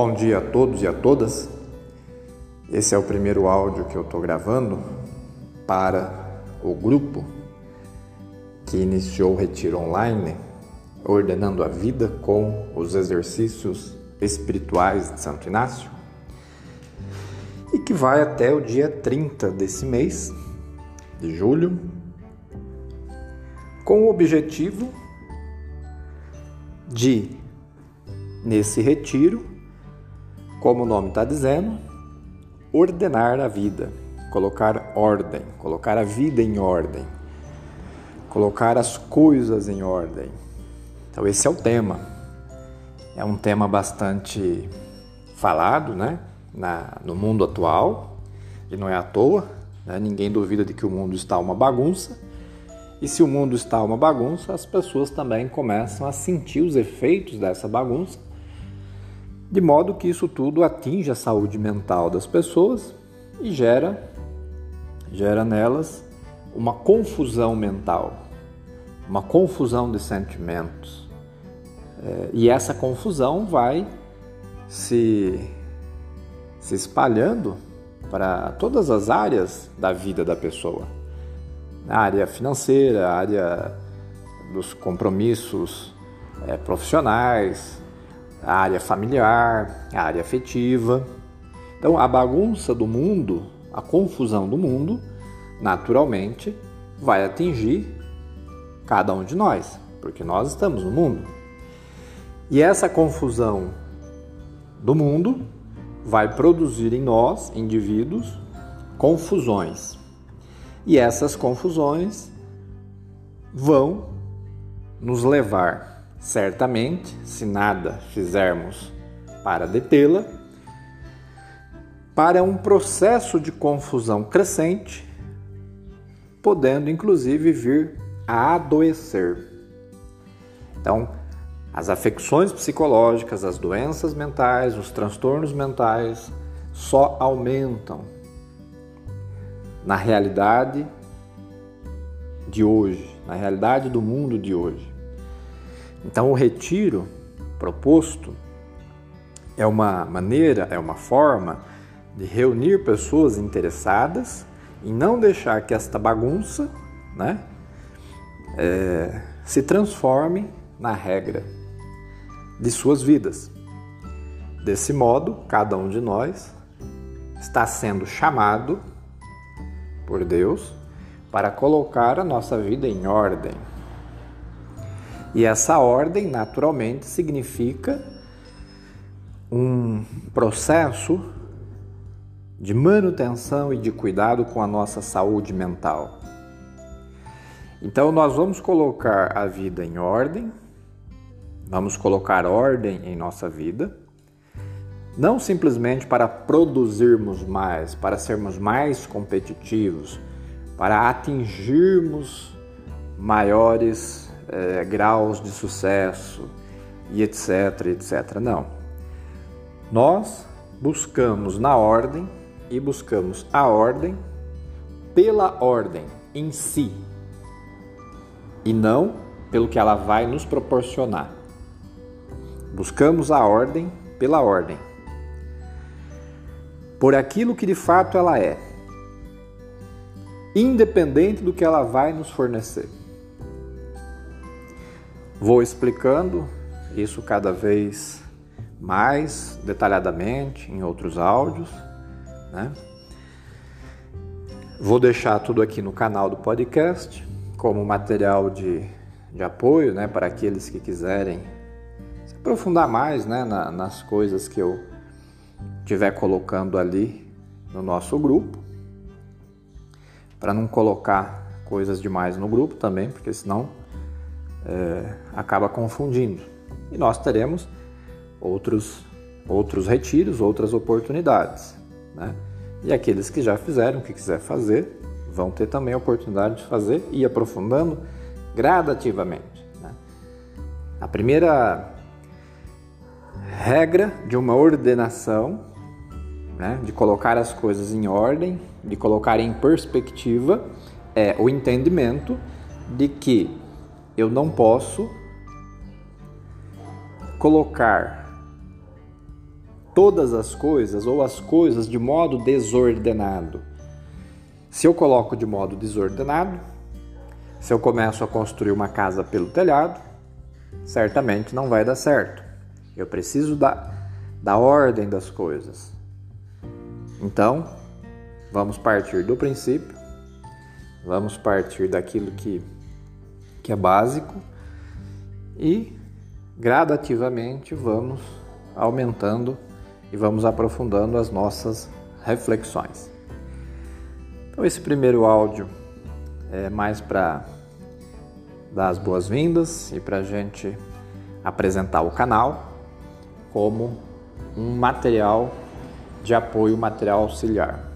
Bom dia a todos e a todas. Esse é o primeiro áudio que eu estou gravando para o grupo que iniciou o retiro online, ordenando a vida com os exercícios espirituais de Santo Inácio, e que vai até o dia 30 desse mês de julho, com o objetivo de, nesse retiro, como o nome está dizendo, ordenar a vida, colocar ordem, colocar a vida em ordem, colocar as coisas em ordem. Então, esse é o tema. É um tema bastante falado né? Na, no mundo atual, e não é à toa, né? ninguém duvida de que o mundo está uma bagunça. E se o mundo está uma bagunça, as pessoas também começam a sentir os efeitos dessa bagunça de modo que isso tudo atinge a saúde mental das pessoas e gera, gera nelas uma confusão mental, uma confusão de sentimentos. É, e essa confusão vai se, se espalhando para todas as áreas da vida da pessoa. A área financeira, a área dos compromissos é, profissionais, a área familiar, a área afetiva. Então, a bagunça do mundo, a confusão do mundo, naturalmente vai atingir cada um de nós, porque nós estamos no mundo. E essa confusão do mundo vai produzir em nós, indivíduos, confusões. E essas confusões vão nos levar Certamente, se nada fizermos para detê-la, para um processo de confusão crescente, podendo inclusive vir a adoecer. Então, as afecções psicológicas, as doenças mentais, os transtornos mentais só aumentam na realidade de hoje, na realidade do mundo de hoje. Então, o retiro proposto é uma maneira, é uma forma de reunir pessoas interessadas e não deixar que esta bagunça né, é, se transforme na regra de suas vidas. Desse modo, cada um de nós está sendo chamado por Deus para colocar a nossa vida em ordem. E essa ordem, naturalmente, significa um processo de manutenção e de cuidado com a nossa saúde mental. Então, nós vamos colocar a vida em ordem, vamos colocar ordem em nossa vida, não simplesmente para produzirmos mais, para sermos mais competitivos, para atingirmos maiores é, graus de sucesso e etc, etc. Não. Nós buscamos na ordem e buscamos a ordem pela ordem em si e não pelo que ela vai nos proporcionar. Buscamos a ordem pela ordem, por aquilo que de fato ela é, independente do que ela vai nos fornecer. Vou explicando isso cada vez mais detalhadamente em outros áudios, né? Vou deixar tudo aqui no canal do podcast como material de, de apoio, né, para aqueles que quiserem se aprofundar mais, né, na, nas coisas que eu estiver colocando ali no nosso grupo, para não colocar coisas demais no grupo também, porque senão é, acaba confundindo. E nós teremos outros, outros retiros, outras oportunidades. Né? E aqueles que já fizeram, que quiser fazer, vão ter também a oportunidade de fazer e aprofundando gradativamente. Né? A primeira regra de uma ordenação, né, de colocar as coisas em ordem, de colocar em perspectiva, é o entendimento de que eu não posso colocar todas as coisas ou as coisas de modo desordenado. Se eu coloco de modo desordenado, se eu começo a construir uma casa pelo telhado, certamente não vai dar certo. Eu preciso da, da ordem das coisas. Então, vamos partir do princípio, vamos partir daquilo que, que é básico e gradativamente vamos aumentando e vamos aprofundando as nossas reflexões. Então, esse primeiro áudio é mais para dar as boas-vindas e para a gente apresentar o canal como um material de apoio, material auxiliar.